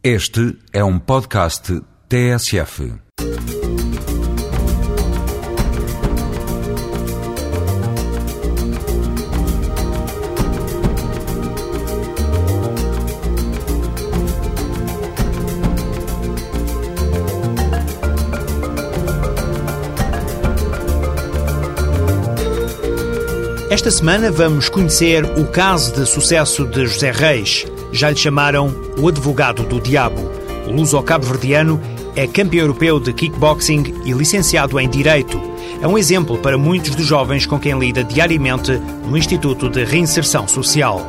Este é um podcast TSF. Esta semana vamos conhecer o caso de sucesso de José Reis. Já lhe chamaram o advogado do diabo. O luso-cabo-verdiano é campeão europeu de kickboxing e licenciado em Direito. É um exemplo para muitos dos jovens com quem lida diariamente no Instituto de Reinserção Social.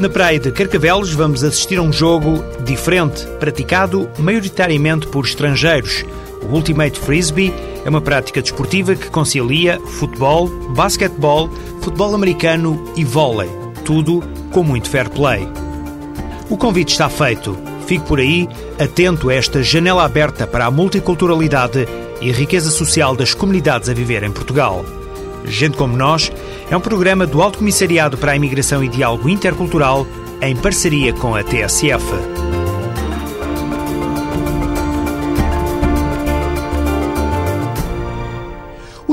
Na praia de Carcavelos vamos assistir a um jogo diferente, praticado maioritariamente por estrangeiros. O Ultimate Frisbee é uma prática desportiva que concilia futebol, basquetebol, futebol americano e vôlei. Tudo com muito fair play. O convite está feito. Fique por aí, atento a esta janela aberta para a multiculturalidade e a riqueza social das comunidades a viver em Portugal. Gente como Nós é um programa do Alto Comissariado para a Imigração e Diálogo Intercultural em parceria com a TSF.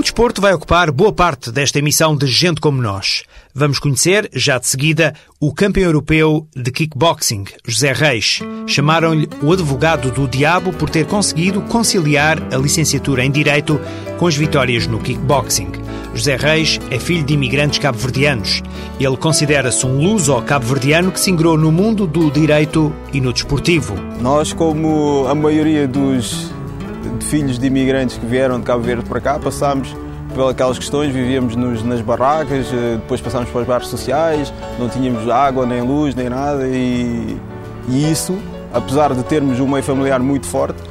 O desporto vai ocupar boa parte desta emissão de Gente Como Nós. Vamos conhecer, já de seguida, o campeão europeu de kickboxing, José Reis. Chamaram-lhe o advogado do diabo por ter conseguido conciliar a licenciatura em Direito com as vitórias no kickboxing. José Reis é filho de imigrantes cabo-verdianos. Ele considera-se um luso cabo-verdiano que se ingrou no mundo do direito e no desportivo. Nós, como a maioria dos de filhos de imigrantes que vieram de Cabo Verde para cá, passámos pelas questões, vivíamos nos, nas barracas, eh, depois passámos para os bairros sociais, não tínhamos água, nem luz, nem nada, e, e isso, apesar de termos um meio familiar muito forte,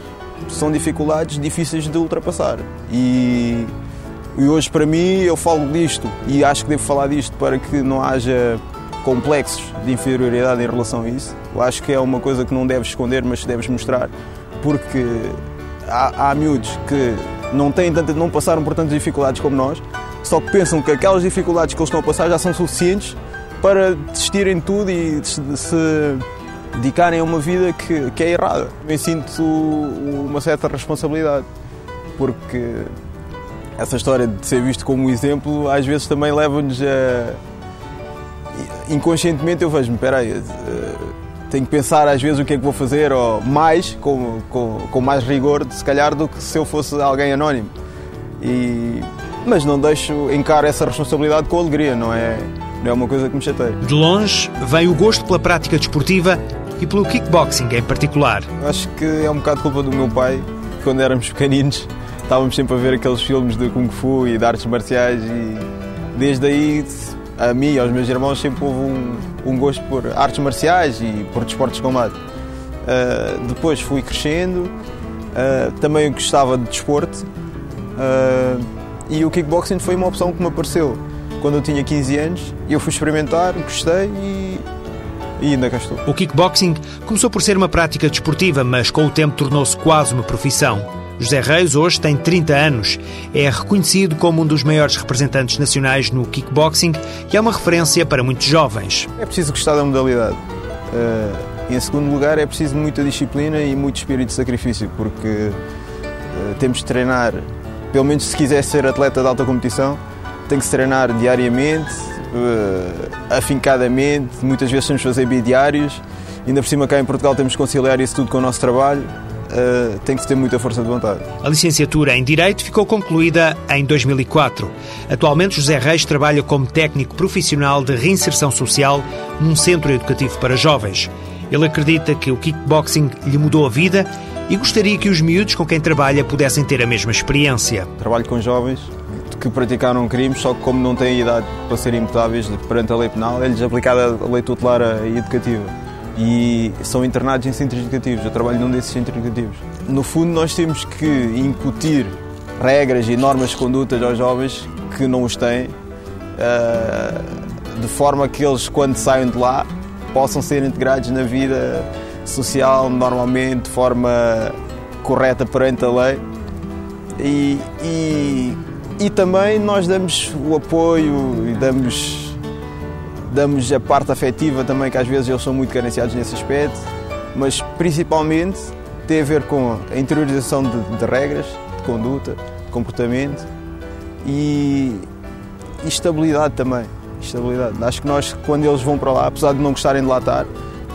são dificuldades difíceis de ultrapassar. E, e hoje, para mim, eu falo disto e acho que devo falar disto para que não haja complexos de inferioridade em relação a isso. Eu acho que é uma coisa que não deves esconder, mas deves mostrar, porque há, há miúdos que não, têm tanta, não passaram por tantas dificuldades como nós, só que pensam que aquelas dificuldades que eles estão a passar já são suficientes para desistirem de tudo e se dedicarem a uma vida que, que é errada. Eu sinto uma certa responsabilidade, porque essa história de ser visto como exemplo às vezes também leva-nos a. Inconscientemente eu vejo-me, espera aí, tenho que pensar às vezes o que é que vou fazer, ou mais, com, com, com mais rigor, se calhar, do que se eu fosse alguém anónimo. E, mas não deixo encarar essa responsabilidade com alegria, não é, não é uma coisa que me chateia. De longe vem o gosto pela prática desportiva e pelo kickboxing em particular. Acho que é um bocado culpa do meu pai, quando éramos pequeninos estávamos sempre a ver aqueles filmes de Kung Fu e de artes marciais e desde aí a mim e aos meus irmãos sempre houve um, um gosto por artes marciais e por desportos de combate. Uh, depois fui crescendo, uh, também gostava de desporto uh, e o kickboxing foi uma opção que me apareceu quando eu tinha 15 anos. Eu fui experimentar, gostei e, e ainda cá estou. O kickboxing começou por ser uma prática desportiva, mas com o tempo tornou-se quase uma profissão. José Reis hoje tem 30 anos. É reconhecido como um dos maiores representantes nacionais no kickboxing e é uma referência para muitos jovens. É preciso gostar da modalidade. Uh, em segundo lugar, é preciso muita disciplina e muito espírito de sacrifício, porque uh, temos de treinar, pelo menos se quiser ser atleta de alta competição, tem que se treinar diariamente, uh, afincadamente, muitas vezes temos que fazer bidiários, ainda por cima cá em Portugal temos que conciliar isso tudo com o nosso trabalho uh, tem que ter muita força de vontade. A licenciatura em Direito ficou concluída em 2004. Atualmente, José Reis trabalha como técnico profissional de reinserção social num centro educativo para jovens. Ele acredita que o kickboxing lhe mudou a vida e gostaria que os miúdos com quem trabalha pudessem ter a mesma experiência. Trabalho com jovens que praticaram crimes, só que como não têm idade para serem imputáveis perante a lei penal, é-lhes aplicada a lei tutelar e educativa e são internados em centros educativos. Eu trabalho num desses centros educativos. No fundo, nós temos que incutir regras e normas de conduta aos jovens que não os têm, eh, de forma que eles, quando saiam de lá, possam ser integrados na vida social normalmente, de forma correta perante a lei. E, e, e também nós damos o apoio e damos damos a parte afetiva também, que às vezes eles são muito carenciados nesse aspecto. mas principalmente tem a ver com a interiorização de, de regras, de conduta, de comportamento e, e estabilidade também. Estabilidade. Acho que nós, quando eles vão para lá, apesar de não gostarem de lá estar,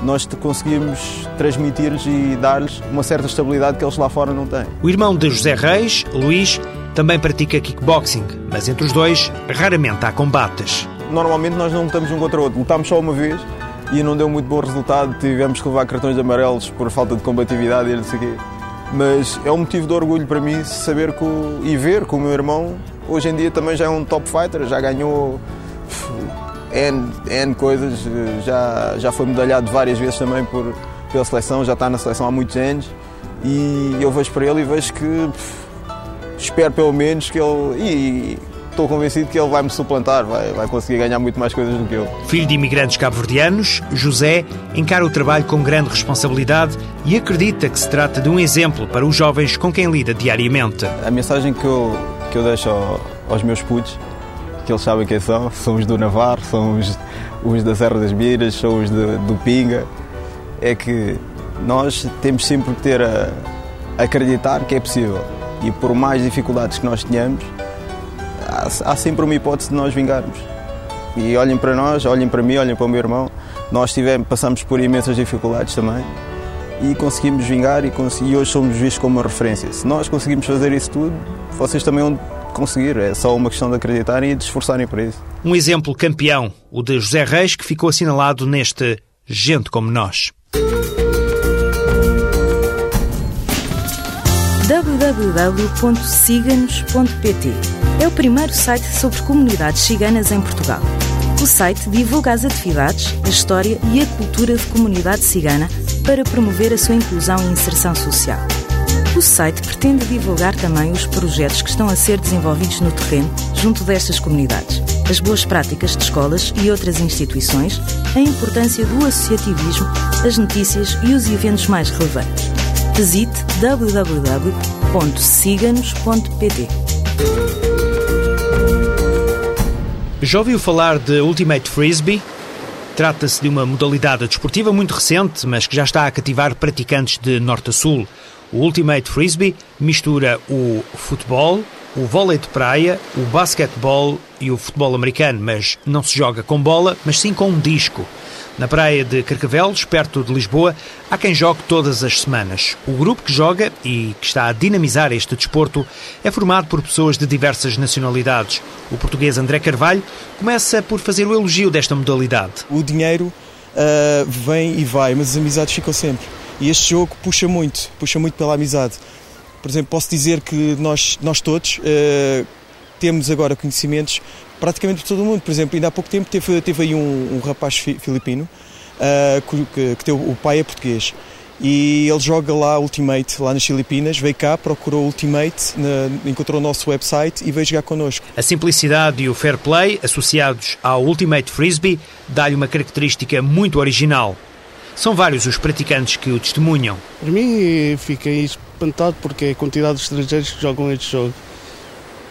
nós conseguimos transmitir-lhes e dar-lhes uma certa estabilidade que eles lá fora não têm. O irmão de José Reis, Luís, também pratica kickboxing, mas entre os dois raramente há combates. Normalmente nós não lutamos um contra o outro, lutámos só uma vez e não deu muito bom resultado, tivemos que levar cartões amarelos por falta de combatividade e não sei o quê. Mas é um motivo de orgulho para mim saber que o, e ver que o meu irmão hoje em dia também já é um top fighter, já ganhou N, N coisas, já, já foi medalhado várias vezes também por, pela seleção, já está na seleção há muitos anos e eu vejo para ele e vejo que pff, espero pelo menos que ele. E, estou convencido que ele vai me suplantar, vai, vai conseguir ganhar muito mais coisas do que eu. Filho de imigrantes cabo-verdianos, José encara o trabalho com grande responsabilidade e acredita que se trata de um exemplo para os jovens com quem lida diariamente. A mensagem que eu, que eu deixo aos meus putos que eles sabem quem são, são os do Navarro, são os, os da Serra das Miras, são os de, do Pinga, é que nós temos sempre que ter a, a acreditar que é possível. E por mais dificuldades que nós tenhamos, há, há sempre uma hipótese de nós vingarmos. E olhem para nós, olhem para mim, olhem para o meu irmão. Nós tivemos, passamos por imensas dificuldades também e conseguimos vingar e, e hoje somos vistos como uma referência. Se nós conseguimos fazer isso tudo, vocês também vão conseguir. É só uma questão de acreditarem e de esforçarem para isso. Um exemplo campeão, o de José Reis, que ficou assinalado neste Gente como Nós. www.ciganos.pt é o primeiro site sobre comunidades ciganas em Portugal. O site divulga as atividades, a história e a cultura de comunidade cigana para promover a sua inclusão e inserção social. O site pretende divulgar também os projetos que estão a ser desenvolvidos no terreno junto destas comunidades, as boas práticas de escolas e outras instituições, a importância do associativismo, as notícias e os eventos mais relevantes. Visite www.ciganos.pt. Já ouviu falar de Ultimate Frisbee? Trata-se de uma modalidade desportiva muito recente, mas que já está a cativar praticantes de norte a sul. O Ultimate Frisbee mistura o futebol, o vôlei de praia, o basquetebol e o futebol americano, mas não se joga com bola, mas sim com um disco. Na praia de Carcavelos, perto de Lisboa, há quem jogue todas as semanas. O grupo que joga e que está a dinamizar este desporto é formado por pessoas de diversas nacionalidades. O português André Carvalho começa por fazer o elogio desta modalidade. O dinheiro uh, vem e vai, mas as amizades ficam sempre. E este jogo puxa muito, puxa muito pela amizade. Por exemplo, posso dizer que nós, nós todos uh, temos agora conhecimentos praticamente de todo o mundo. Por exemplo, ainda há pouco tempo teve, teve aí um, um rapaz filipino uh, que, que teve, o pai é português e ele joga lá Ultimate, lá nas Filipinas, veio cá, procurou Ultimate, na, encontrou o nosso website e veio jogar connosco. A simplicidade e o fair play, associados ao Ultimate Frisbee, dá-lhe uma característica muito original. São vários os praticantes que o testemunham. Para mim, fiquei espantado porque a quantidade de estrangeiros que jogam este jogo.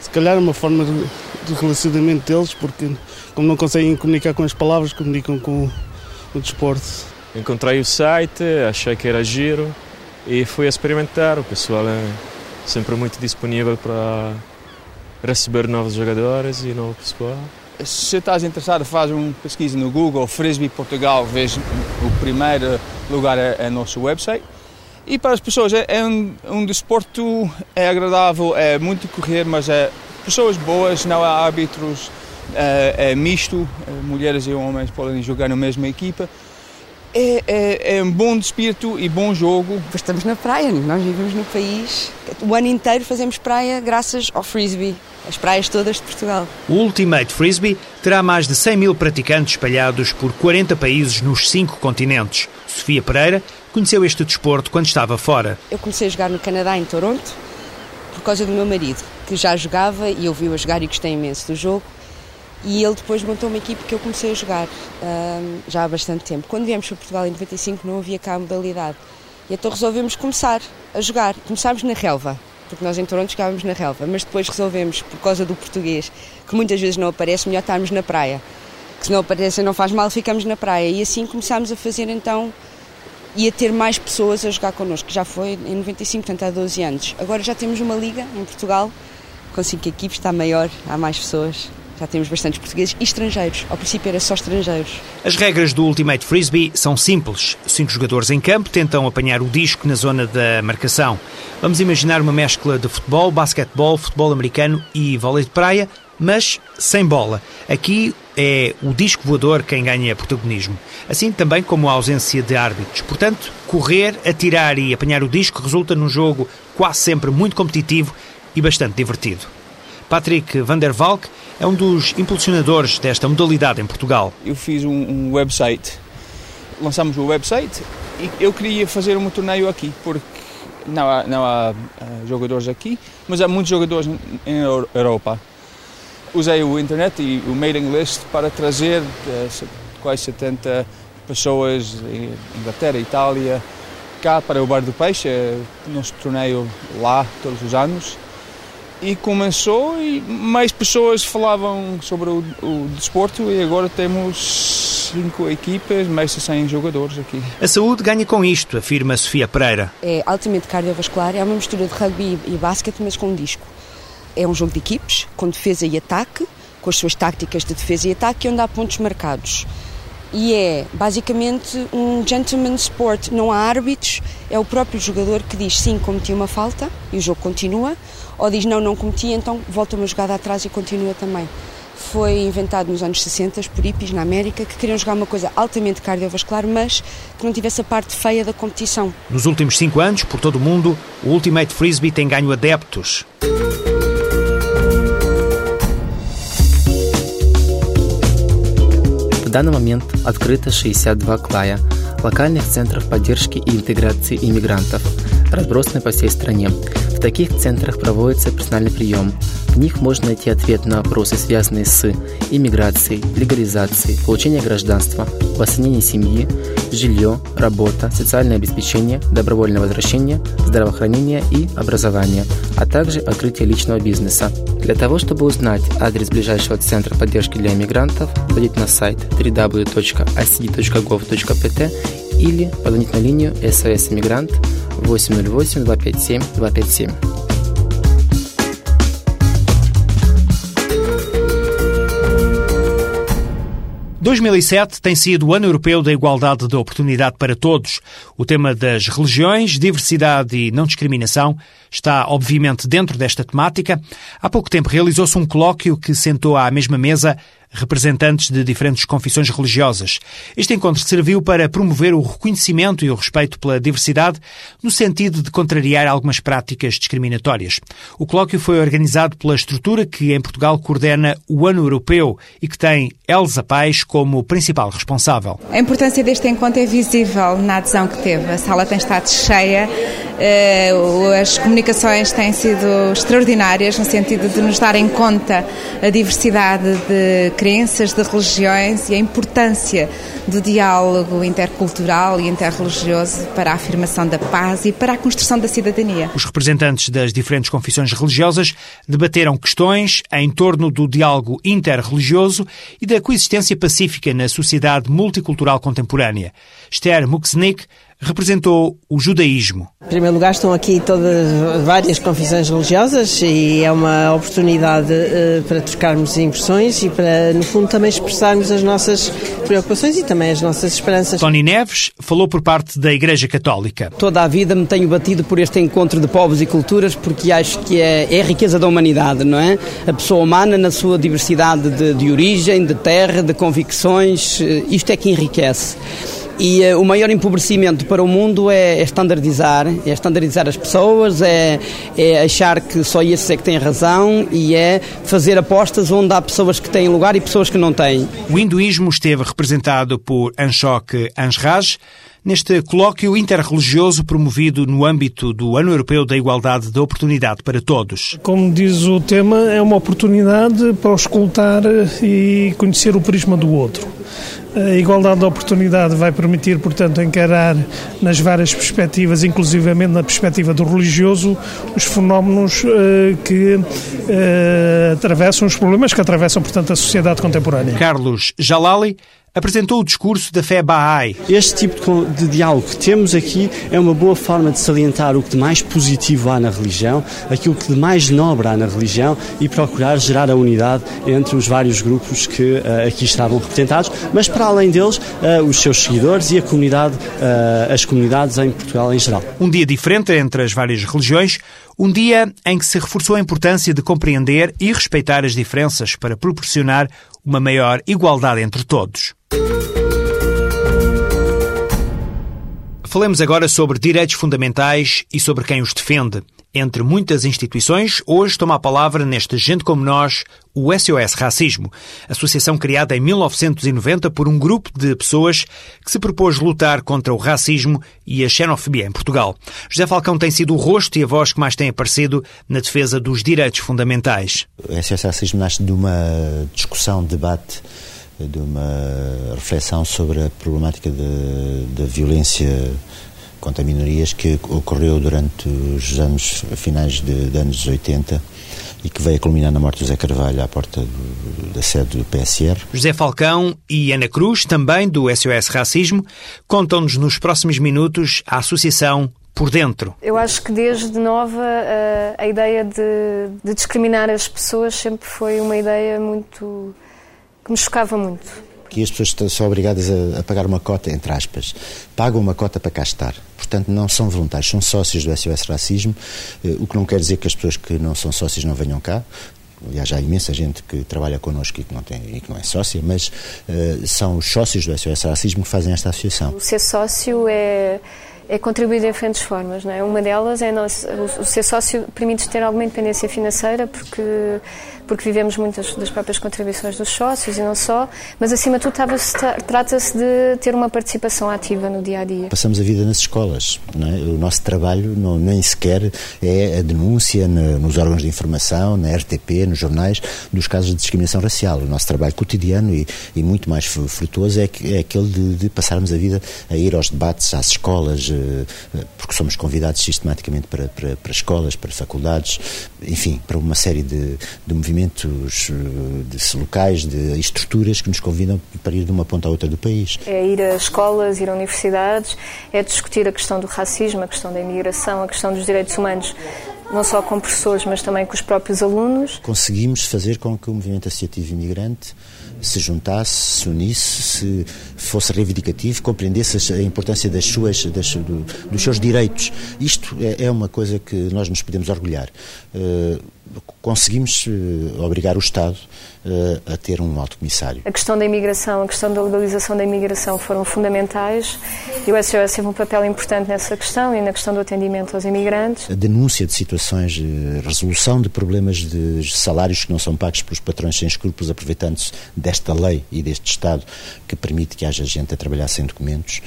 Se calhar é uma forma de, de relacionamento deles, porque como não conseguem comunicar com as palavras, comunicam com o desporto. Encontrei o site, achei que era giro e fui experimentar. O pessoal é sempre muito disponível para receber novos jogadores e novo pessoal. Se estás interessado, faz uma pesquisa no Google, Frisbee Portugal, vês o primeiro lugar é, é nosso website. E para as pessoas é, é um, um desporto, é agradável, é muito correr, mas é pessoas boas, não há árbitros, é, é misto, é, mulheres e homens podem jogar na mesma equipa é, é, é, um bom espírito e bom jogo. Estamos na praia, nós vivemos no país. O ano inteiro fazemos praia graças ao frisbee, as praias todas de Portugal. O Ultimate Frisbee terá mais de 100 mil praticantes espalhados por 40 países nos cinco continentes. Sofia Pereira conheceu este desporto quando estava fora. Eu comecei a jogar no Canadá, em Toronto, por causa do meu marido, que já jogava e eu vi-o a jogar e gostei imenso do jogo. E ele depois montou uma equipe que eu comecei a jogar já há bastante tempo. Quando viemos para Portugal em 95 não havia cá a modalidade. E então resolvemos começar a jogar. Começámos na relva, porque nós em Toronto jogávamos na relva, mas depois resolvemos, por causa do português, que muitas vezes não aparece, melhor estarmos na praia. Que se não aparece não faz mal, ficamos na praia. E assim começámos a fazer então e a ter mais pessoas a jogar connosco, já foi em 95, portanto há 12 anos. Agora já temos uma liga em Portugal, com cinco equipes, está maior, há mais pessoas. Já temos bastantes portugueses e estrangeiros. Ao princípio era só estrangeiros. As regras do Ultimate Frisbee são simples. Cinco jogadores em campo tentam apanhar o disco na zona da marcação. Vamos imaginar uma mescla de futebol, basquetebol, futebol americano e vôlei de praia, mas sem bola. Aqui é o disco voador quem ganha protagonismo. Assim também como a ausência de árbitros. Portanto, correr, atirar e apanhar o disco resulta num jogo quase sempre muito competitivo e bastante divertido. Patrick Van der Valk é um dos impulsionadores desta modalidade em Portugal. Eu fiz um, website, lançamos o website e eu queria fazer um torneio aqui, porque não há, não há uh, jogadores aqui, mas há muitos jogadores em Europa. Usei o internet e o mailing list para trazer uh, quase 70 pessoas em Inglaterra, Itália, cá para o Bar do Peixe, nosso torneio lá todos os anos e começou e mais pessoas falavam sobre o, o desporto e agora temos cinco equipas, mais de 100 jogadores aqui. A saúde ganha com isto, afirma Sofia Pereira. É altamente cardiovascular, é uma mistura de rugby e basquete, mas com um disco. É um jogo de equipes, com defesa e ataque, com as suas táticas de defesa e ataque, onde há pontos marcados e é basicamente um gentleman sport. Não há árbitros, é o próprio jogador que diz sim, cometi uma falta e o jogo continua, ou diz não, não cometi, então volta uma jogada atrás e continua também. Foi inventado nos anos 60 por hippies na América que queriam jogar uma coisa altamente cardiovascular, mas que não tivesse a parte feia da competição. Nos últimos cinco anos, por todo o mundo, o Ultimate Frisbee tem ganho adeptos. Данный момент открыто 62 клая, локальных центров поддержки и интеграции иммигрантов, разбросаны по всей стране. В таких центрах проводится персональный прием. В них можно найти ответ на вопросы, связанные с иммиграцией, легализацией, получением гражданства, восстановлением семьи, жилье, работа, социальное обеспечение, добровольное возвращение, здравоохранение и образование, а также открытие личного бизнеса. Для того, чтобы узнать адрес ближайшего центра поддержки для иммигрантов, зайдите на сайт www.icd.gov.pt или позвонить на линию SOS Иммигрант 808 257 257. 2007 tem sido o Ano Europeu da Igualdade de Oportunidade para Todos. O tema das religiões, diversidade e não discriminação está, obviamente, dentro desta temática. Há pouco tempo realizou-se um colóquio que sentou à mesma mesa representantes de diferentes confissões religiosas. Este encontro serviu para promover o reconhecimento e o respeito pela diversidade, no sentido de contrariar algumas práticas discriminatórias. O colóquio foi organizado pela estrutura que em Portugal coordena o Ano Europeu e que tem Elza Pais como principal responsável. A importância deste encontro é visível na adesão que teve. A sala tem estado cheia, as comunicações têm sido extraordinárias no sentido de nos darem conta a diversidade de crenças, de religiões e a importância do diálogo intercultural e interreligioso para a afirmação da paz e para a construção da cidadania. Os representantes das diferentes confissões religiosas debateram questões em torno do diálogo interreligioso e da coexistência pacífica na sociedade multicultural contemporânea. Esther Muxnik representou o judaísmo. Em primeiro lugar, estão aqui todas várias confissões religiosas e é uma oportunidade uh, para trocarmos impressões e para, no fundo, também expressarmos as nossas preocupações e também as nossas esperanças. Tony Neves falou por parte da Igreja Católica. Toda a vida me tenho batido por este encontro de povos e culturas porque acho que é, é a riqueza da humanidade, não é? A pessoa humana na sua diversidade de, de origem, de terra, de convicções, eh, isto é que enriquece. E uh, o maior empobrecimento para o mundo é, é é standardizar as pessoas, é, é achar que só esse é que tem razão e é fazer apostas onde há pessoas que têm lugar e pessoas que não têm. O hinduísmo esteve representado por Anshok Ansraj, neste colóquio interreligioso promovido no âmbito do Ano Europeu da Igualdade de Oportunidade para Todos. Como diz o tema, é uma oportunidade para escutar e conhecer o prisma do outro. A igualdade de oportunidade vai permitir, portanto, encarar nas várias perspectivas, inclusivamente na perspectiva do religioso, os fenómenos uh, que uh, atravessam, os problemas que atravessam, portanto, a sociedade contemporânea. Carlos Jalali apresentou o discurso da fé Bahá'í. Este tipo de diálogo que temos aqui é uma boa forma de salientar o que de mais positivo há na religião, aquilo que de mais nobre há na religião e procurar gerar a unidade entre os vários grupos que uh, aqui estavam representados, mas para além deles, uh, os seus seguidores e a comunidade, uh, as comunidades em Portugal em geral. Um dia diferente entre as várias religiões, um dia em que se reforçou a importância de compreender e respeitar as diferenças para proporcionar uma maior igualdade entre todos. Falemos agora sobre direitos fundamentais e sobre quem os defende. Entre muitas instituições, hoje toma a palavra neste Gente Como Nós o SOS Racismo, associação criada em 1990 por um grupo de pessoas que se propôs lutar contra o racismo e a xenofobia em Portugal. José Falcão tem sido o rosto e a voz que mais tem aparecido na defesa dos direitos fundamentais. O SOS Racismo nasce de uma discussão, debate de uma reflexão sobre a problemática da violência contra minorias que ocorreu durante os anos finais de, de anos 80 e que veio a culminar na morte de José Carvalho à porta do, da sede do PSR. José Falcão e Ana Cruz, também do SOS Racismo, contam-nos nos próximos minutos a associação por dentro. Eu acho que desde nova a, a ideia de, de discriminar as pessoas sempre foi uma ideia muito que me chocava muito que as pessoas são obrigadas a, a, pagar uma cota, entre aspas. Pagam uma cota para cá estar. Portanto, não são voluntários, são sócios do SOS Racismo, eh, o que não quer dizer que as pessoas que não são sócios não venham cá. Aliás, há imensa gente que trabalha connosco e que não, tem, e que não é sócia, mas uh, são os sócios do SOS Racismo que fazem esta associação. O ser sócio é é contribuir de diferentes formas. Não é? Uma delas é nós, o ser sócio permite ter alguma independência financeira, porque, porque vivemos muitas das próprias contribuições dos sócios e não só, mas acima de tudo trata-se de ter uma participação ativa no dia a dia. Passamos a vida nas escolas. É? O nosso trabalho não, nem sequer é a denúncia nos órgãos de informação, na RTP, nos jornais, dos casos de discriminação racial. O nosso trabalho cotidiano e, e muito mais frutuoso é, é aquele de, de passarmos a vida a ir aos debates, às escolas, porque somos convidados sistematicamente para, para, para, escolas, para faculdades, enfim, para uma série de, de movimentos eh, de, locais, de estruturas que nos convidam para ir de uma ponta à outra do país. É ir a escolas, ir a universidades, é discutir a questão do racismo, a questão da imigração, a questão dos direitos humanos não só com professores, mas também com os próprios alunos. Conseguimos fazer com que o movimento associativo imigrante se juntasse, se unisse, se fosse reivindicativo, compreendesse a importância das suas, das, do, dos seus direitos. Isto é, é, uma coisa que nós nos podemos orgulhar. Uh, conseguimos uh, obrigar o Estado uh, a ter um alto comissário. A questão da imigração, a questão da legalização da imigração foram fundamentais e o SOS teve um papel importante nessa questão e na questão do atendimento aos imigrantes. A denúncia de situações, de resolução de problemas de salários que não são pagos pelos patrões sem escrúpulos, aproveitando-se desta lei e deste Estado que permite que haja gente a trabalhar sem documentos,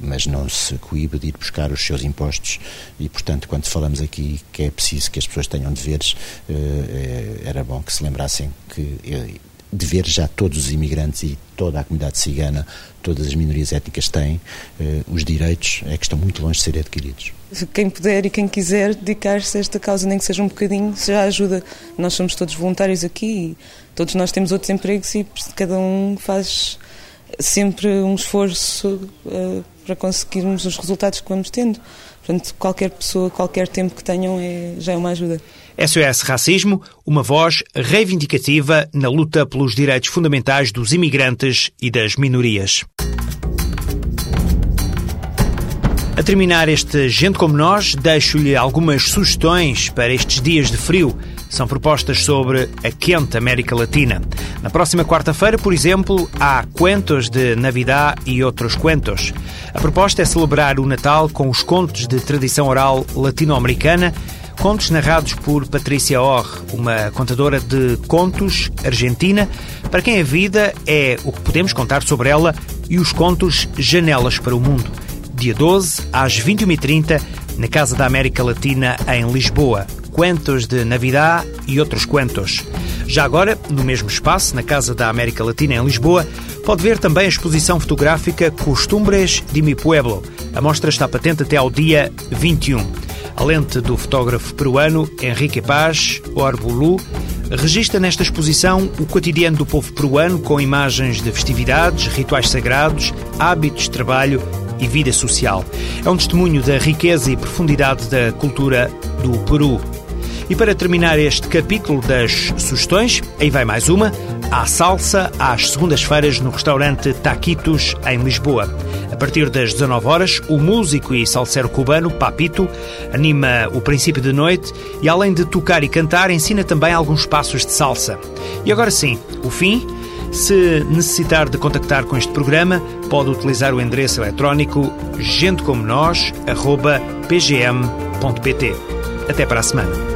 mas não se coíbe de ir buscar os seus impostos e, portanto, quando falamos aqui que é preciso que as pessoas tenham deveres, era bom que se lembrassem que dever já todos os imigrantes e toda a comunidade cigana, todas as minorias étnicas têm, eh, os direitos é que estão muito longe de serem adquiridos. Quem puder e quem quiser dedicar-se a esta causa, nem que seja um bocadinho, já ajuda. Nós somos todos voluntários aqui e todos nós temos outros empregos e cada um faz sempre um esforço para conseguirmos os resultados que vamos tendo. Portanto, qualquer pessoa, qualquer tempo que tenham é, já é uma ajuda. SOS Racismo, uma voz reivindicativa na luta pelos direitos fundamentais dos imigrantes e das minorias. A terminar este Gente Como Nós, deixo-lhe algumas sugestões para estes dias de frio. São propostas sobre a quente América Latina. Na próxima quarta-feira, por exemplo, há Cuentos de Navidad e outros Cuentos. A proposta é celebrar o Natal com os contos de tradição oral latino-americana Contos narrados por Patrícia Orr, uma contadora de contos argentina, para quem a vida é o que podemos contar sobre ela e os contos Janelas para o Mundo. Dia 12, às 21h30, na Casa da América Latina, em Lisboa. Cuentos de Navidad e outros cuentos. Já agora, no mesmo espaço, na Casa da América Latina, em Lisboa, pode ver também a exposição fotográfica Costumbres de mi Pueblo. A mostra está patente até ao dia 21. A lente do fotógrafo peruano Henrique Paz Orbulu registra nesta exposição o cotidiano do povo peruano com imagens de festividades, rituais sagrados, hábitos de trabalho e vida social. É um testemunho da riqueza e profundidade da cultura do Peru. E para terminar este capítulo das sugestões, aí vai mais uma. Há salsa às segundas-feiras no restaurante Taquitos, em Lisboa. A partir das 19 horas, o músico e salsero cubano Papito anima o princípio de noite e, além de tocar e cantar, ensina também alguns passos de salsa. E agora sim, o fim. Se necessitar de contactar com este programa, pode utilizar o endereço eletrónico gentecomonos.pgm.pt. Até para a semana.